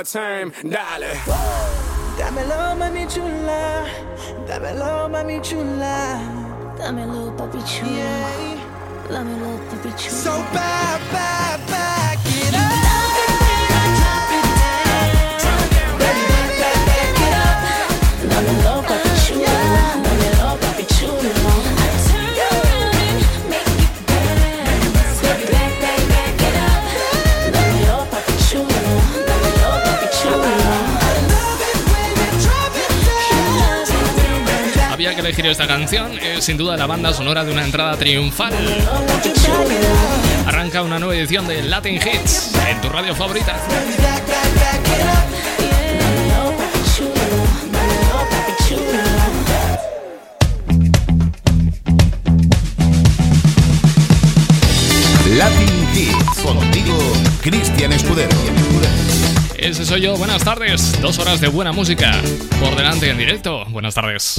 up one more time, dale. Dámelo, mami chula. Dámelo, mami chula. Dámelo, papi chulo. Yeah. Canción, es sin duda la banda sonora de una entrada triunfal. Arranca una nueva edición de Latin Hits en tu radio favorita. Latin Hits. Contigo, Cristian Escudero. Ese soy yo, buenas tardes. Dos horas de buena música por delante en directo. Buenas tardes.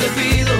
Le pido.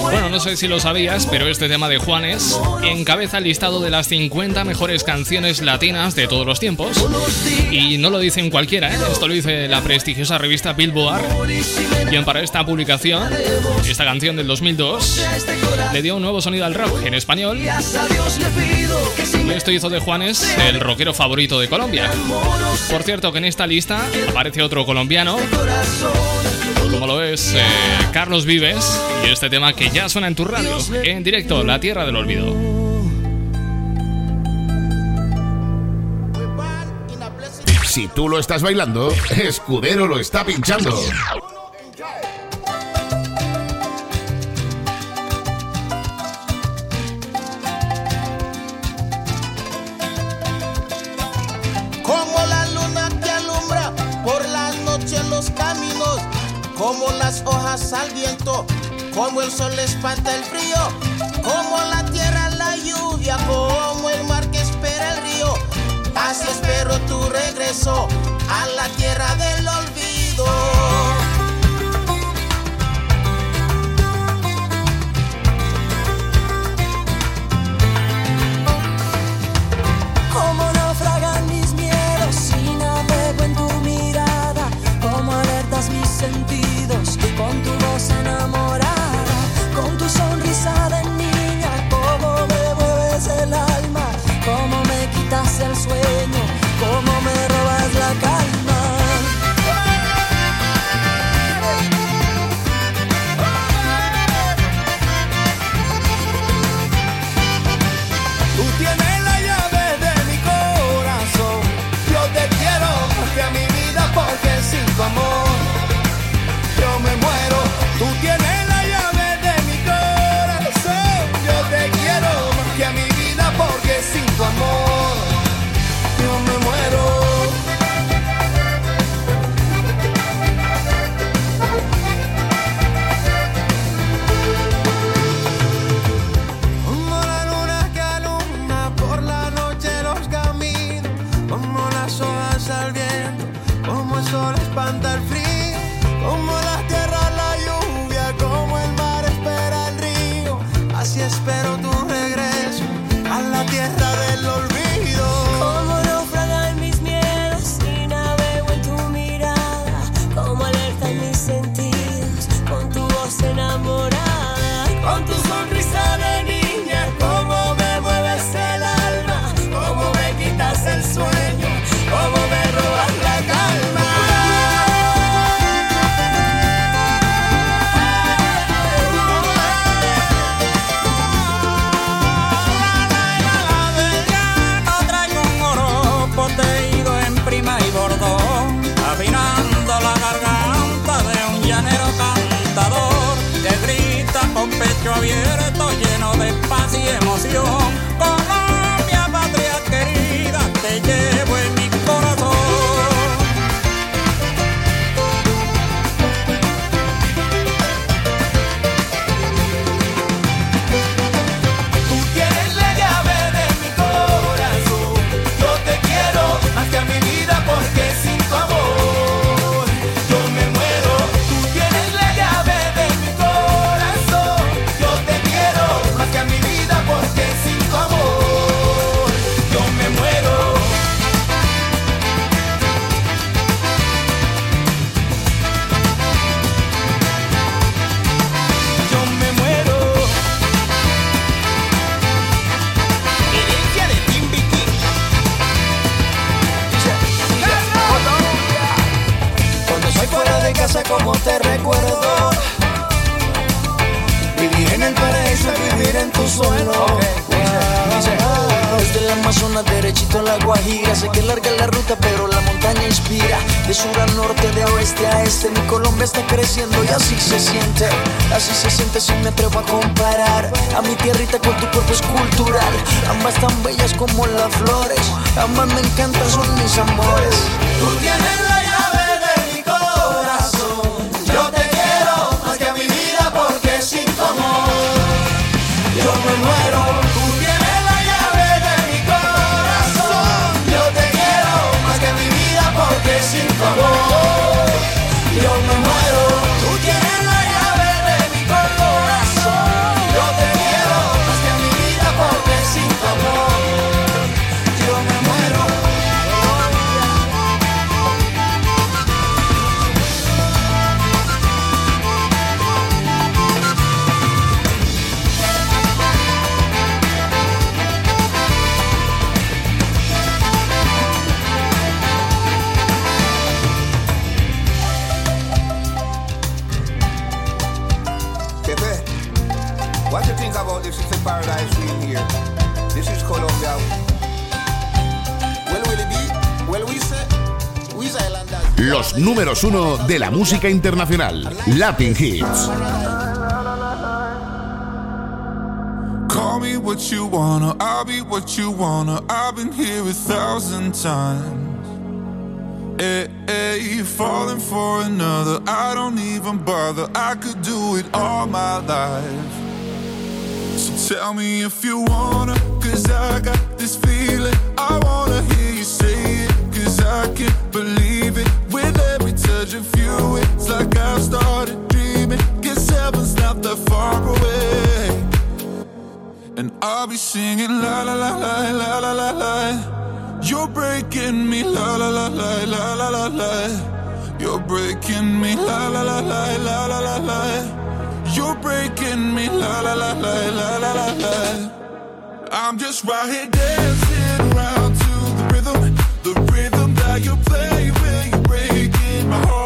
Bueno, no sé si lo sabías, pero este tema de Juanes encabeza el listado de las 50 mejores canciones latinas de todos los tiempos. Y no lo dicen cualquiera, ¿eh? esto lo dice la prestigiosa revista Billboard. Quien para esta publicación, esta canción del 2002, le dio un nuevo sonido al rock en español. Y esto hizo de Juanes el rockero favorito de Colombia. Por cierto, que en esta lista aparece otro colombiano, lo es eh, Carlos Vives, y este tema que ya suena en tu radio, en directo, La Tierra del Olvido. Si tú lo estás bailando, Escudero lo está pinchando. como el sol espanta el frío, como la tierra la lluvia, como el mar que espera el río. Así espero tu regreso a la tierra del olvido. creciendo y así se siente, así se siente si me atrevo a comparar a mi tierrita con tu cuerpo escultural, ambas tan bellas como las flores, ambas me encantan, son mis amores. La los números uno de la música internacional, Latin Hits. Call me what you wanna, I'll be what you wanna. I've been here a thousand times. Eh, eh, hey, hey, falling for another, I don't even bother. I could do it all my life. So tell me if you wanna, cause I got this feeling. I wanna hear you say it's like I've started dreaming. Guess heaven's not that far away. And I'll be singing la la la la la la la la. You're breaking me la la la la la la la la. You're breaking me la la la la la la la la. You're breaking me la la la la la la la la. I'm just right here dancing around to the rhythm, the rhythm that you play when you're breaking my heart.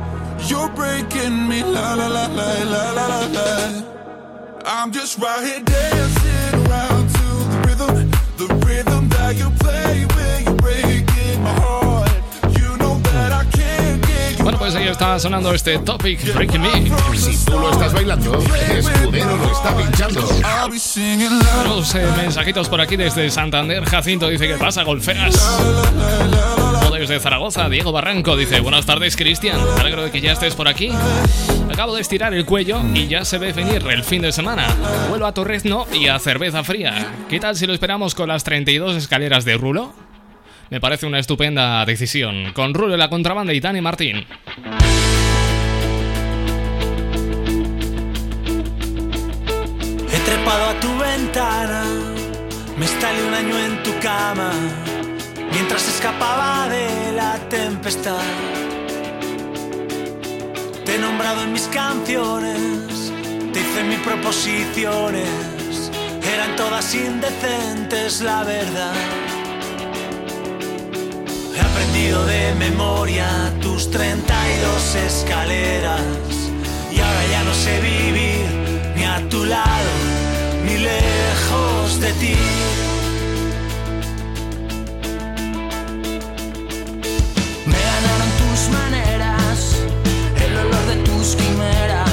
You're breaking me la la la la la la la la. I'm just right here dancing around to the rhythm, the rhythm that you play when you're breaking my heart. You know that I can't get you Bueno, pues ahí está sonando este Topic Breaking Me. Si tú lo estás bailando, Escudero lo está pinchando. La Los eh, mensajitos por aquí desde Santander. Jacinto dice que pasa, golfeas. Desde Zaragoza, Diego Barranco dice: Buenas tardes, Cristian. Alegro de que ya estés por aquí. Acabo de estirar el cuello y ya se ve venir el fin de semana. Vuelvo a Torrezno y a cerveza fría. ¿Qué tal si lo esperamos con las 32 escaleras de Rulo? Me parece una estupenda decisión. Con Rulo la contrabanda y Dani Martín. He trepado a tu ventana, me instalé un año en tu cama, mientras escapaba de la tempestad. Te he nombrado en mis canciones, te hice mis proposiciones, eran todas indecentes, la verdad. He aprendido de memoria tus 32 escaleras y ahora ya no sé vivir ni a tu lado ni lejos de ti. Maneras, el olor de tus quimeras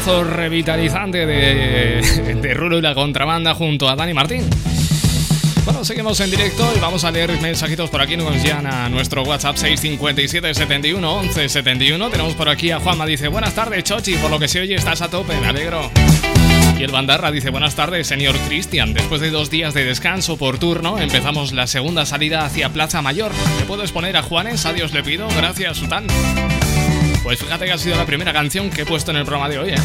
temazo revitalizante de, de Rulo y la contrabanda junto a Dani Martín. Bueno, seguimos en directo y vamos a leer mensajitos por aquí. Nos llegan a nuestro WhatsApp 657 71 11 71. Tenemos por aquí a Juanma, dice: Buenas tardes, Chochi. Por lo que se oye, estás a tope, me alegro. Y el Bandarra dice: Buenas tardes, señor Cristian. Después de dos días de descanso por turno, empezamos la segunda salida hacia Plaza Mayor. ¿Te puedo exponer a Juanes? Adiós le pido. Gracias, Sultán. Pues fíjate que ha sido la primera canción que he puesto en el programa de hoy, ¿eh?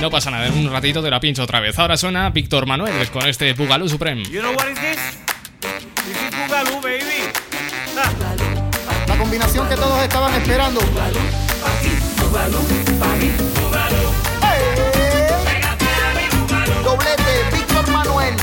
No pasa nada, en un ratito te la pincho otra vez. Ahora suena Víctor Manuel con este Bugalú Supreme. You know what is this? This is Bugalú, baby. La combinación que todos estaban esperando. Doblete, Víctor Manuel.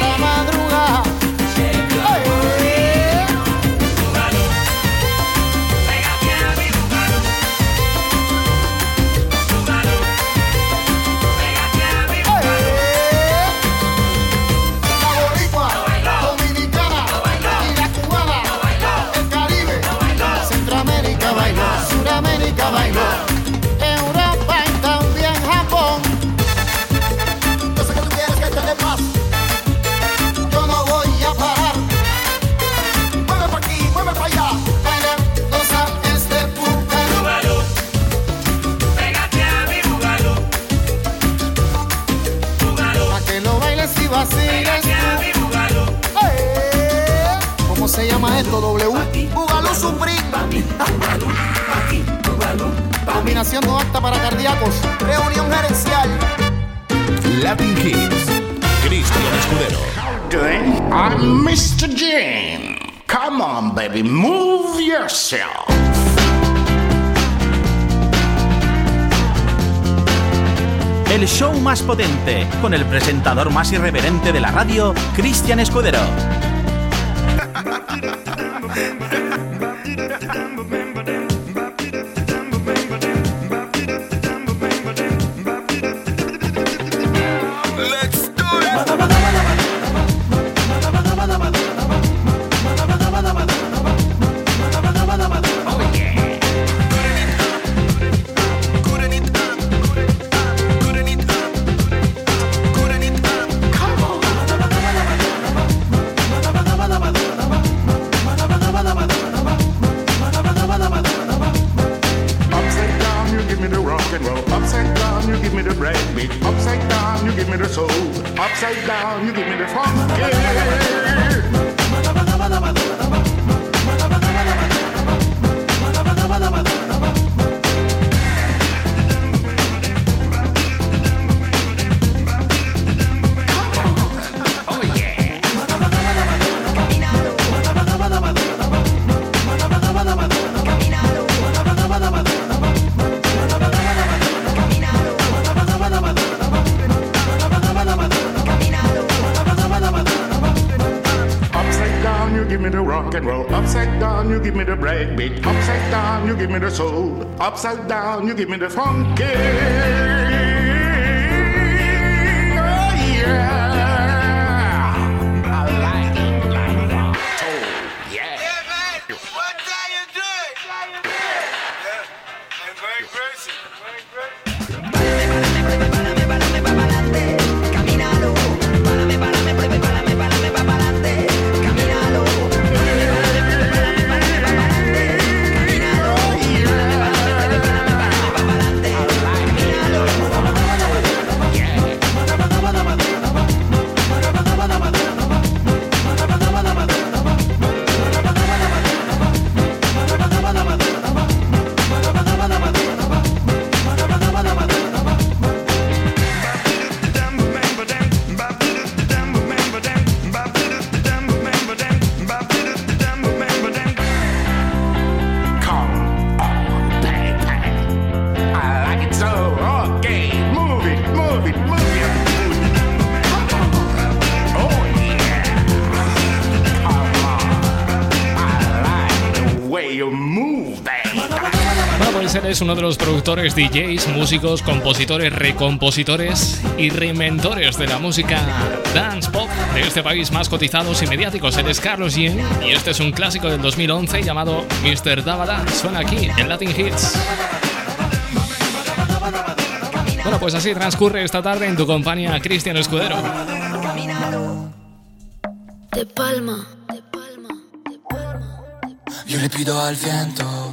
Noche baby, move yourself. El show más potente, con el presentador más irreverente de la radio, Cristian Escudero. The breakbeat. Upside down, you give me the soul. Upside down, you give me the funk. Yeah. Give me the soul. Upside down, you give me the funky. Él es uno de los productores, DJs, músicos, compositores, recompositores y reinventores de la música dance pop de este país más cotizados y mediáticos. Él es Carlos Yen y este es un clásico del 2011 llamado Mr. Dabada. Suena aquí en Latin Hits. Bueno, pues así transcurre esta tarde en tu compañía Cristian Escudero. De palma. Yo le pido al viento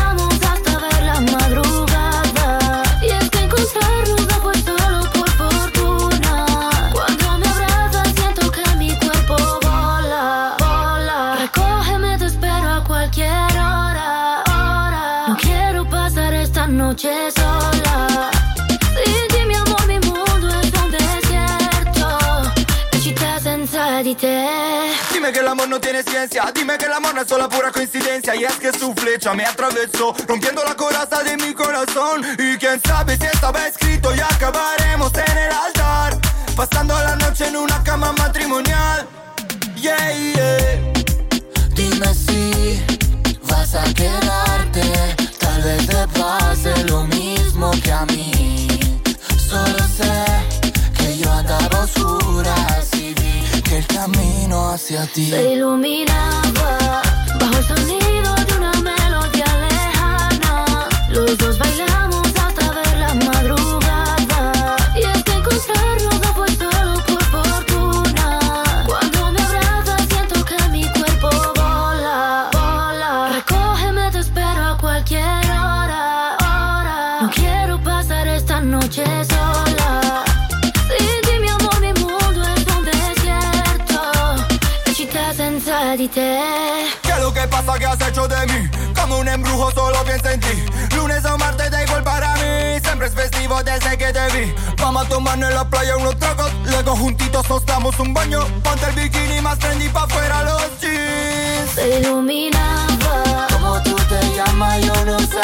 tiene ciencia, dime que el amor es solo pura coincidencia. Y es que su flecha me atravesó, rompiendo la coraza de mi corazón. Y quién sabe si estaba escrito y acabaremos en el altar. Pasando la noche en una cama matrimonial hacia iluminaba bajo el desde que te vi. Vamos a tomarnos en la playa unos tragos. Luego juntitos nos damos un baño. Ponte el bikini más trendy pa' fuera los jeans. Se iluminaba. Como tú te llamas yo no sé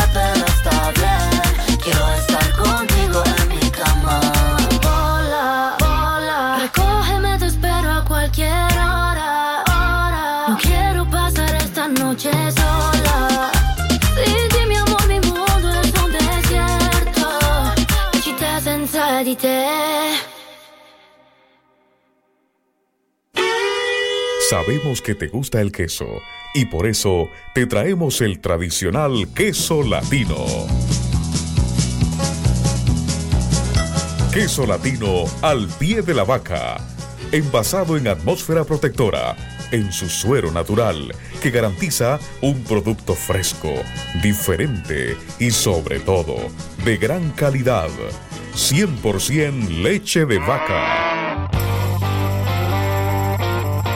Sabemos que te gusta el queso y por eso te traemos el tradicional queso latino. Queso latino al pie de la vaca, envasado en atmósfera protectora, en su suero natural, que garantiza un producto fresco, diferente y sobre todo de gran calidad. 100% leche de vaca.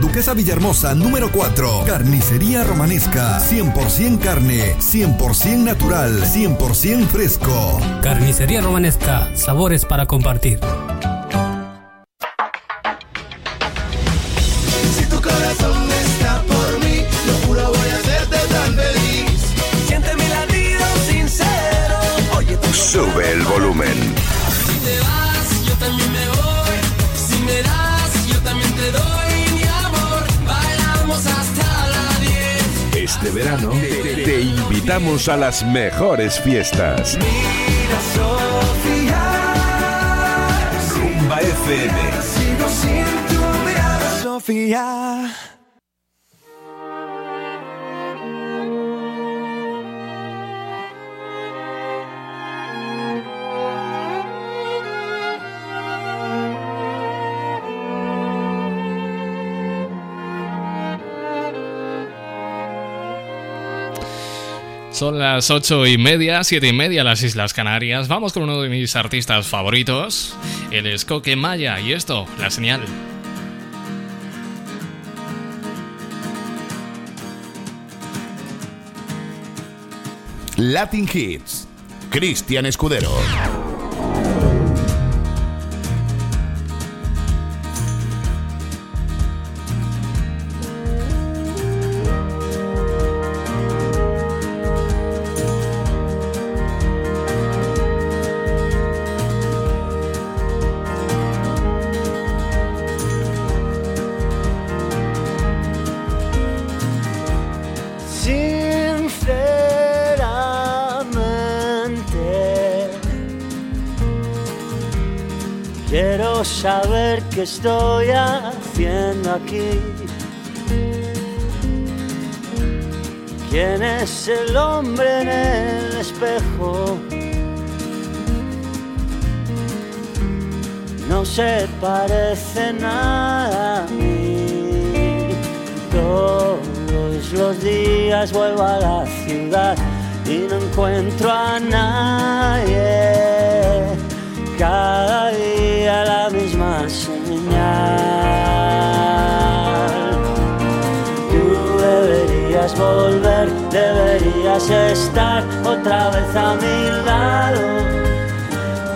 Duquesa Villahermosa número 4. Carnicería Romanesca, 100% carne, 100% natural, 100% fresco. Carnicería Romanesca, sabores para compartir. Verano te, te invitamos a las mejores fiestas. Mira, Sofía. Rumba FM. Sigo sin tu mirada, Sofía. Son las ocho y media, siete y media las Islas Canarias. Vamos con uno de mis artistas favoritos. Él es Coque Maya y esto, la señal. Latin Hits. Cristian Escudero. Qué estoy haciendo aquí. ¿Quién es el hombre en el espejo? No se parece nada a mí. Todos los días vuelvo a la ciudad y no encuentro a nadie. Cada día volver, deberías estar otra vez a mi lado.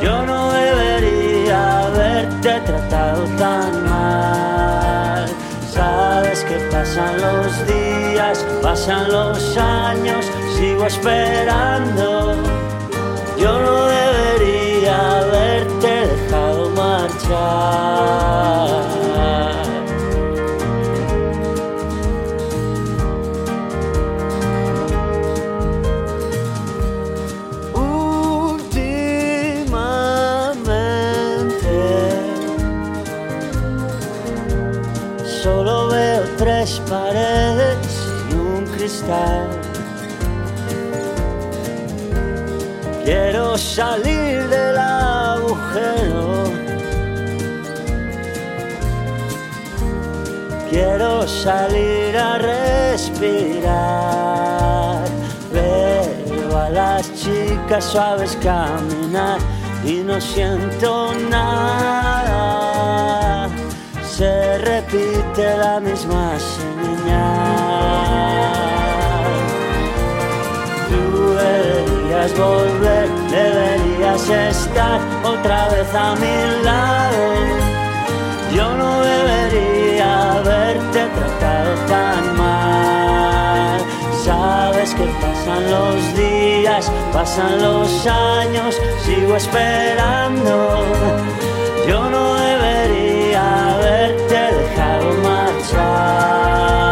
Yo no debería haberte tratado tan mal. Sabes que pasan los días, pasan los años, sigo esperando. Yo no debería haberte dejado marchar. Salir del agujero. Quiero salir a respirar. Veo a las chicas suaves caminar y no siento nada. Se repite la misma señal. Tú deberías volver, deberías estar otra vez a mi lado. Yo no debería haberte tratado tan mal. Sabes que pasan los días, pasan los años, sigo esperando. Yo no debería haberte dejado marchar.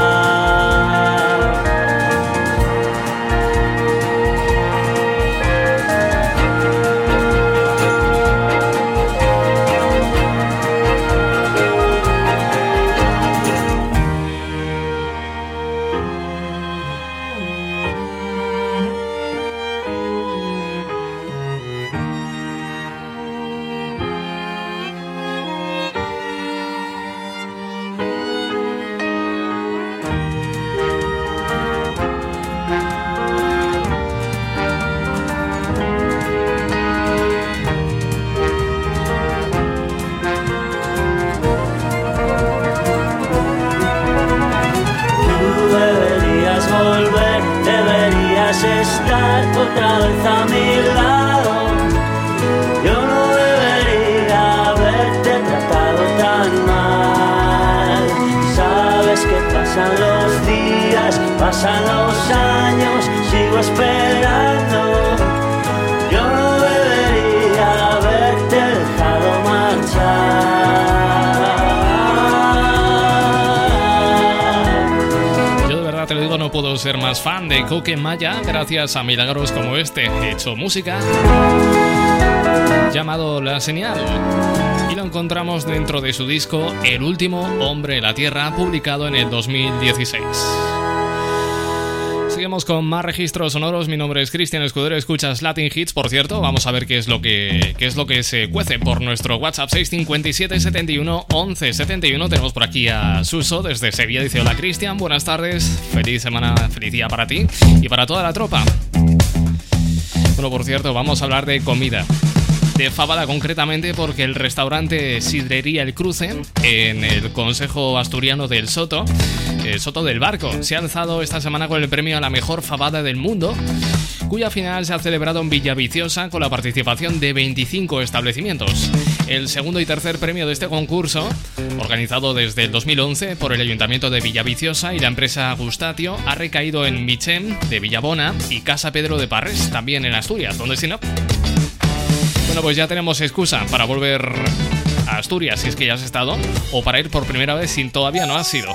De Coque Maya gracias a milagros como este. He hecho música llamado La Señal y lo encontramos dentro de su disco El último hombre en la Tierra, publicado en el 2016. Seguimos con más registros sonoros. Mi nombre es Cristian Escudero. Escuchas Latin Hits, por cierto. Vamos a ver qué es lo que, qué es lo que se cuece por nuestro WhatsApp 657 71 11 71. Tenemos por aquí a Suso desde Sevilla. Dice: Hola Cristian, buenas tardes. Feliz semana, feliz día para ti y para toda la tropa. Bueno, por cierto, vamos a hablar de comida de Fabada concretamente porque el restaurante Sidrería El Cruce en el Consejo Asturiano del Soto, el Soto del Barco, se ha alzado esta semana con el premio a la mejor fabada del mundo, cuya final se ha celebrado en Villaviciosa con la participación de 25 establecimientos. El segundo y tercer premio de este concurso, organizado desde el 2011 por el Ayuntamiento de Villaviciosa y la empresa Gustatio, ha recaído en Michem de Villabona y Casa Pedro de Parres, también en Asturias, donde si no... Bueno, pues ya tenemos excusa para volver Asturias si es que ya has estado, o para ir por primera vez si todavía no has sido.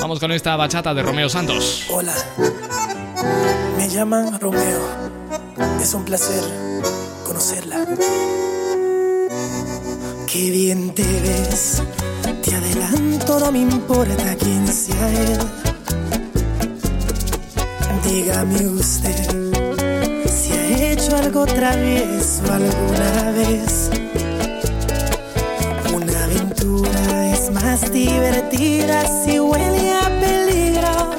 Vamos con esta bachata de Romeo Santos. Hola, me llaman Romeo. Es un placer conocerla. Qué bien te ves. Te adelanto, no me importa quién sea él. Dígame usted si ha hecho algo travieso alguna vez. Aventura es más divertida si huele a peligro.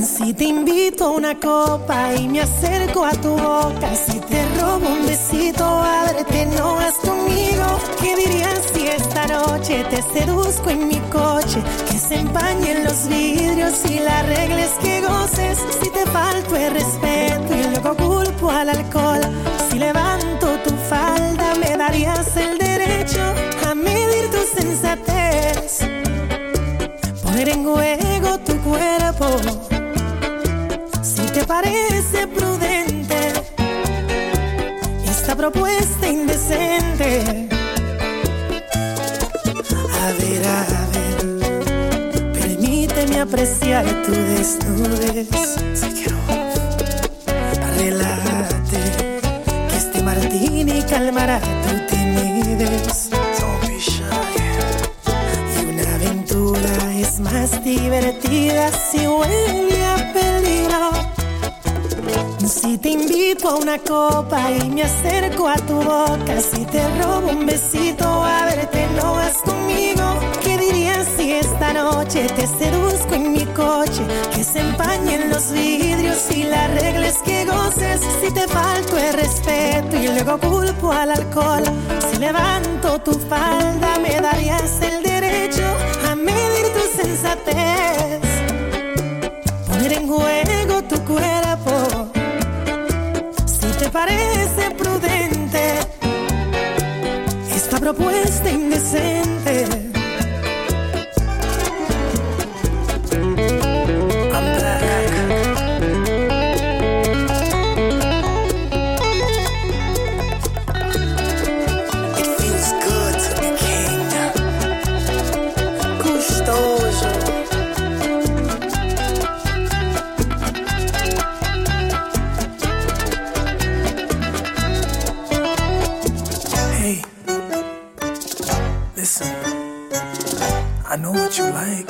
Si te invito a una copa y me acerco a tu boca, si te robo un besito, ábrete, no vas conmigo. ¿Qué dirías si esta noche te seduzco en mi coche? Que se empañen los vidrios y las reglas que goces. Si te falto el respeto y luego culpo al alcohol, si levanto tu falda, me darías el derecho Poner en juego tu cuerpo si te parece prudente esta propuesta indecente. A ver, a ver, permíteme apreciar tu desnudez. Relájate, más divertida si huele a peligro. Si te invito a una copa y me acerco a tu boca, si te robo un besito a verte, no vas conmigo. ¿Qué dirías si esta noche te seduzco en mi coche? Que se empañen los vidrios y las reglas que goces. Si te falto el respeto y luego culpo al alcohol. Si levanto tu falda, me darías el derecho a medir insensatez poner en juego tu cuerpo. Si te parece prudente esta propuesta indecente you like.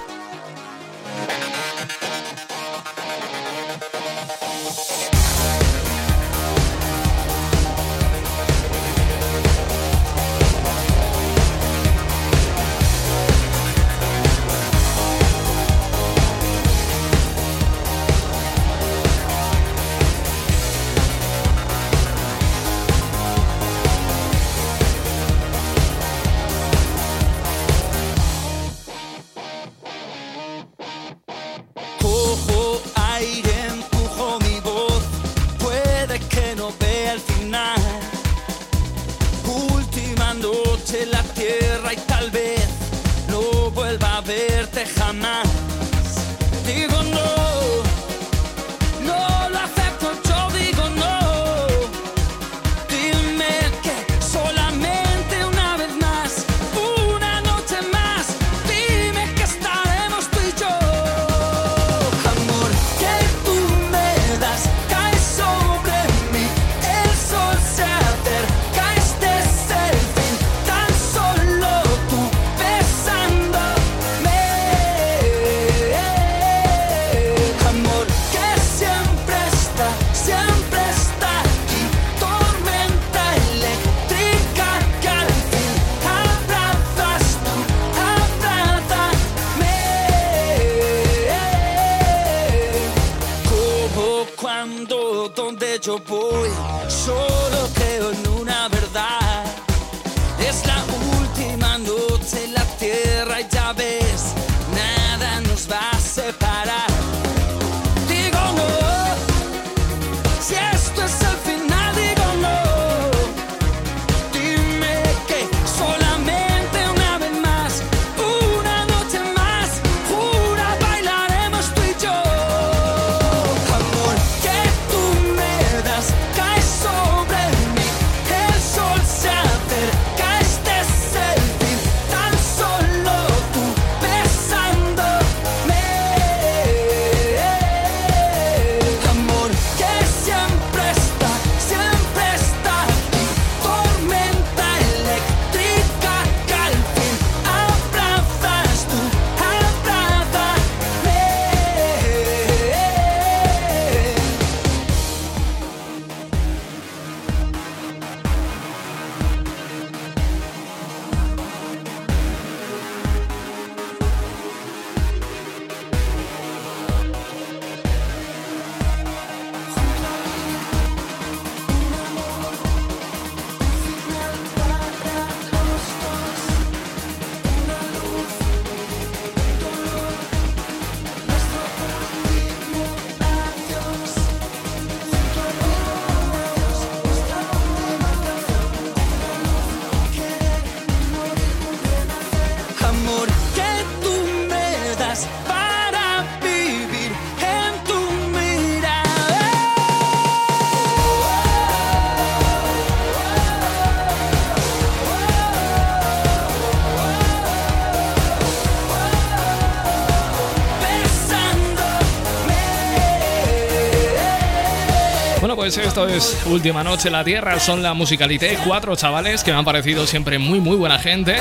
Esto es Última Noche en la Tierra, son la musicalité, cuatro chavales que me han parecido siempre muy muy buena gente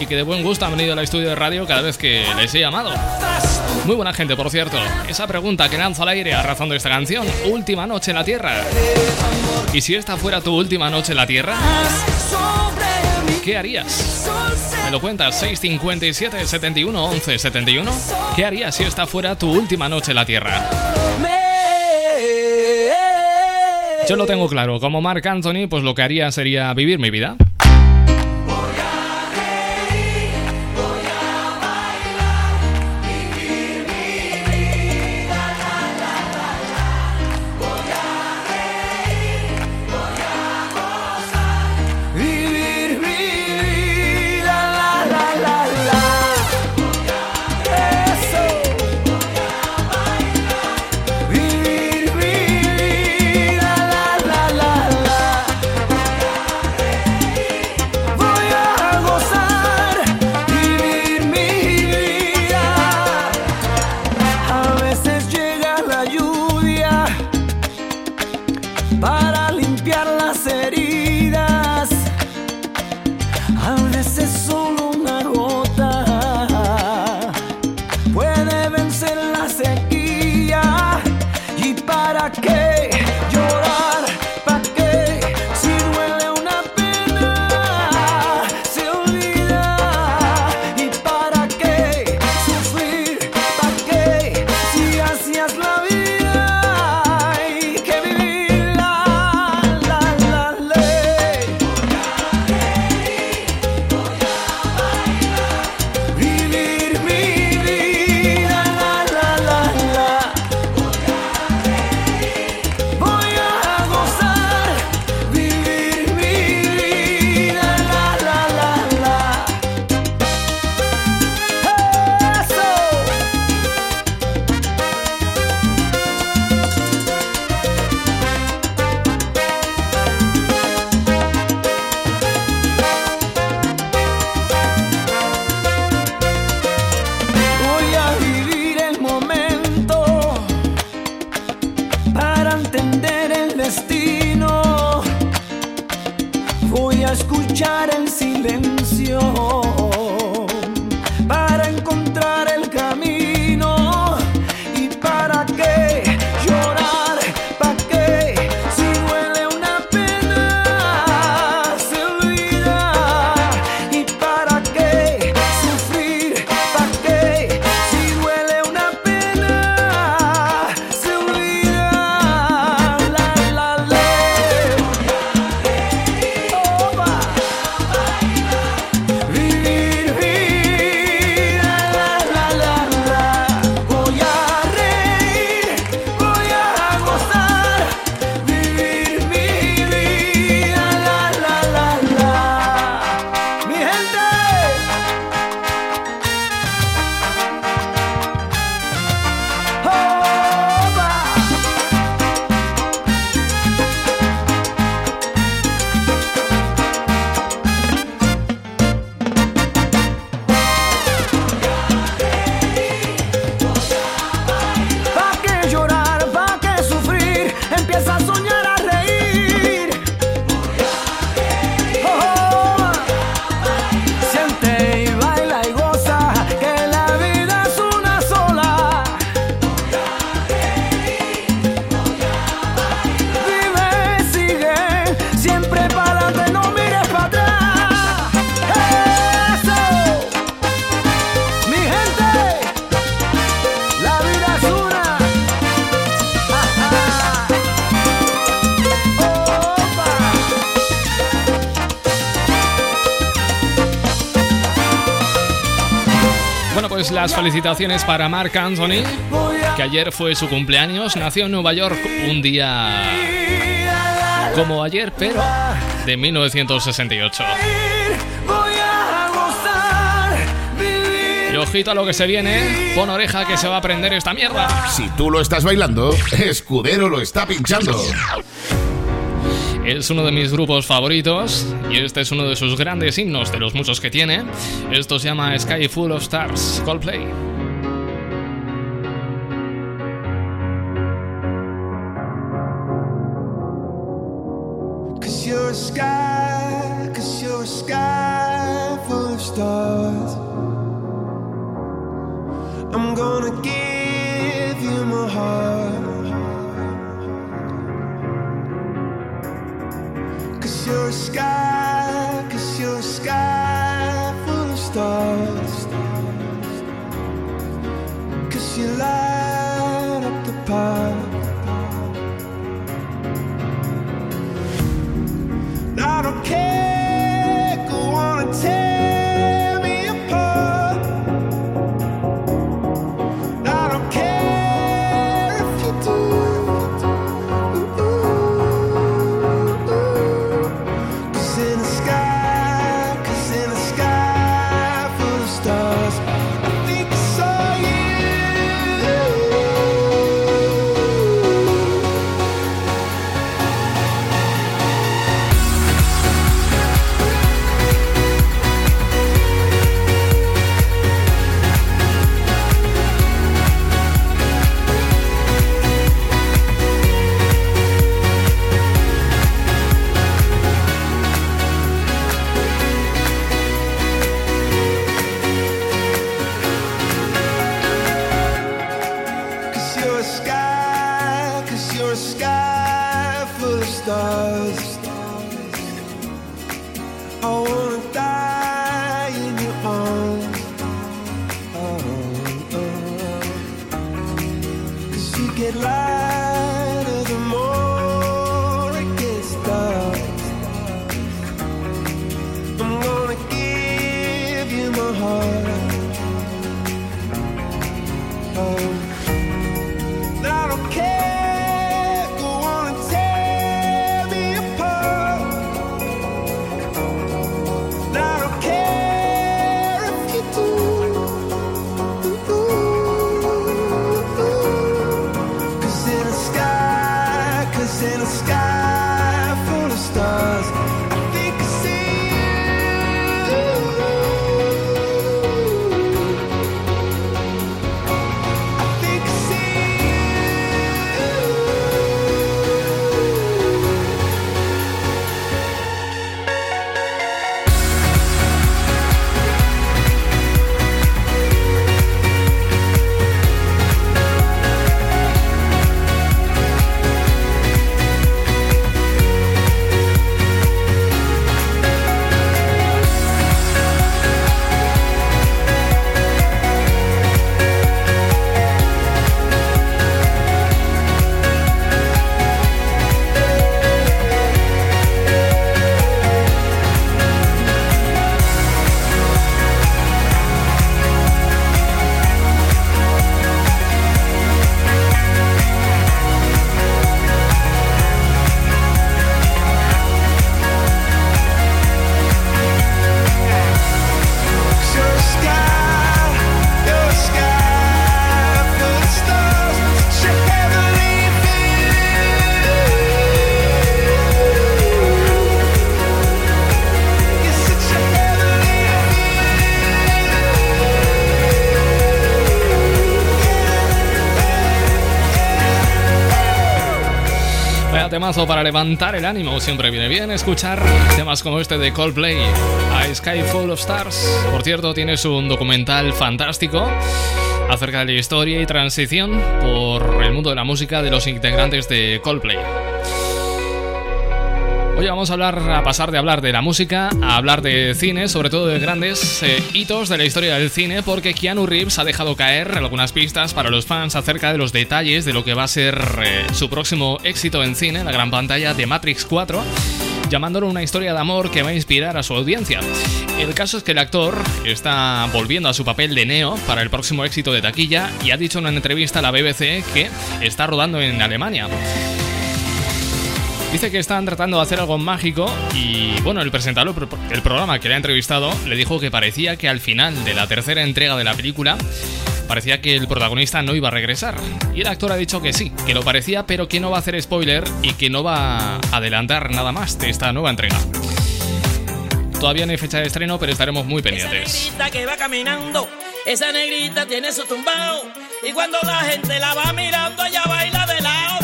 y que de buen gusto han venido al estudio de radio cada vez que les he llamado. Muy buena gente, por cierto. Esa pregunta que lanzo al aire a de esta canción, Última Noche en la Tierra. ¿Y si esta fuera tu última noche en la Tierra? ¿Qué harías? ¿Me lo cuentas? 657 71 11 71. ¿Qué harías si esta fuera tu última noche en la Tierra? Yo lo tengo claro. Como Mark Anthony, pues lo que haría sería vivir mi vida. Veces solo felicitaciones para Mark Anthony, que ayer fue su cumpleaños. Nació en Nueva York un día como ayer, pero de 1968. Voy a gozar, Y ojito a lo que se viene, pon oreja que se va a aprender esta mierda. Si tú lo estás bailando, Escudero lo está pinchando. Es uno de mis grupos favoritos y este es uno de sus grandes himnos, de los muchos que tiene. Esto se llama Sky Full of Stars, Coldplay. Temazo para levantar el ánimo. Siempre viene bien escuchar temas como este de Coldplay, A Sky Full of Stars. Por cierto, tienes un documental fantástico acerca de la historia y transición por el mundo de la música de los integrantes de Coldplay. Hoy vamos a hablar, a pasar de hablar de la música a hablar de cine, sobre todo de grandes eh, hitos de la historia del cine, porque Keanu Reeves ha dejado caer algunas pistas para los fans acerca de los detalles de lo que va a ser eh, su próximo éxito en cine, la gran pantalla de Matrix 4 llamándolo una historia de amor que va a inspirar a su audiencia. El caso es que el actor está volviendo a su papel de Neo para el próximo éxito de taquilla y ha dicho en una entrevista a la BBC que está rodando en Alemania. Dice que están tratando de hacer algo mágico y bueno, el presentador del programa que le ha entrevistado le dijo que parecía que al final de la tercera entrega de la película parecía que el protagonista no iba a regresar. Y el actor ha dicho que sí, que lo parecía, pero que no va a hacer spoiler y que no va a adelantar nada más de esta nueva entrega. Todavía no hay fecha de estreno, pero estaremos muy pendientes. negrita que va caminando, esa negrita tiene su tumbao. Y cuando la gente la va mirando, ella baila de lado,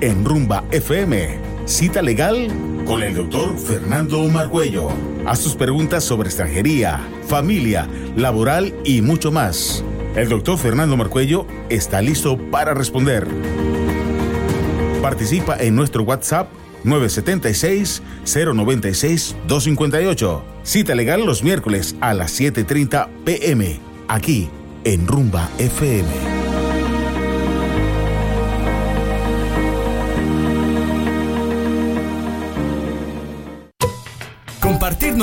en Rumba FM. Cita legal con el doctor Fernando Margüello. Haz tus preguntas sobre extranjería, familia, laboral y mucho más. El doctor Fernando Marcuello está listo para responder. Participa en nuestro WhatsApp 976-096-258. Cita legal los miércoles a las 7.30 pm, aquí en Rumba FM.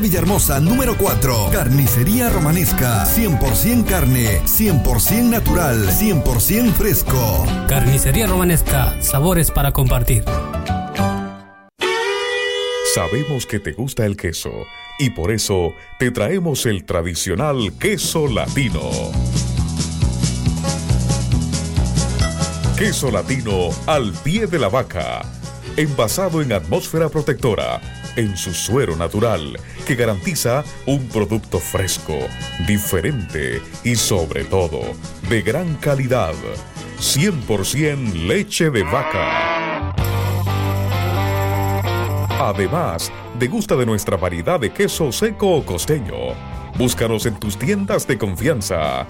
Villahermosa número 4. Carnicería Romanesca, 100% carne, 100% natural, 100% fresco. Carnicería Romanesca, sabores para compartir. Sabemos que te gusta el queso y por eso te traemos el tradicional queso latino. Queso latino al pie de la vaca, envasado en atmósfera protectora, en su suero natural, que garantiza un producto fresco, diferente y sobre todo de gran calidad. 100% leche de vaca. Además, degusta de nuestra variedad de queso seco o costeño. Búscanos en tus tiendas de confianza.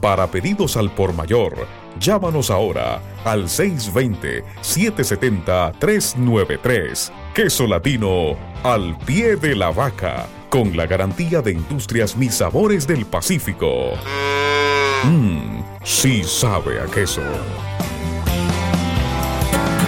Para pedidos al por mayor, llámanos ahora al 620-770-393. Queso latino al pie de la vaca, con la garantía de Industrias Mis Sabores del Pacífico. Mmm, sí sabe a queso.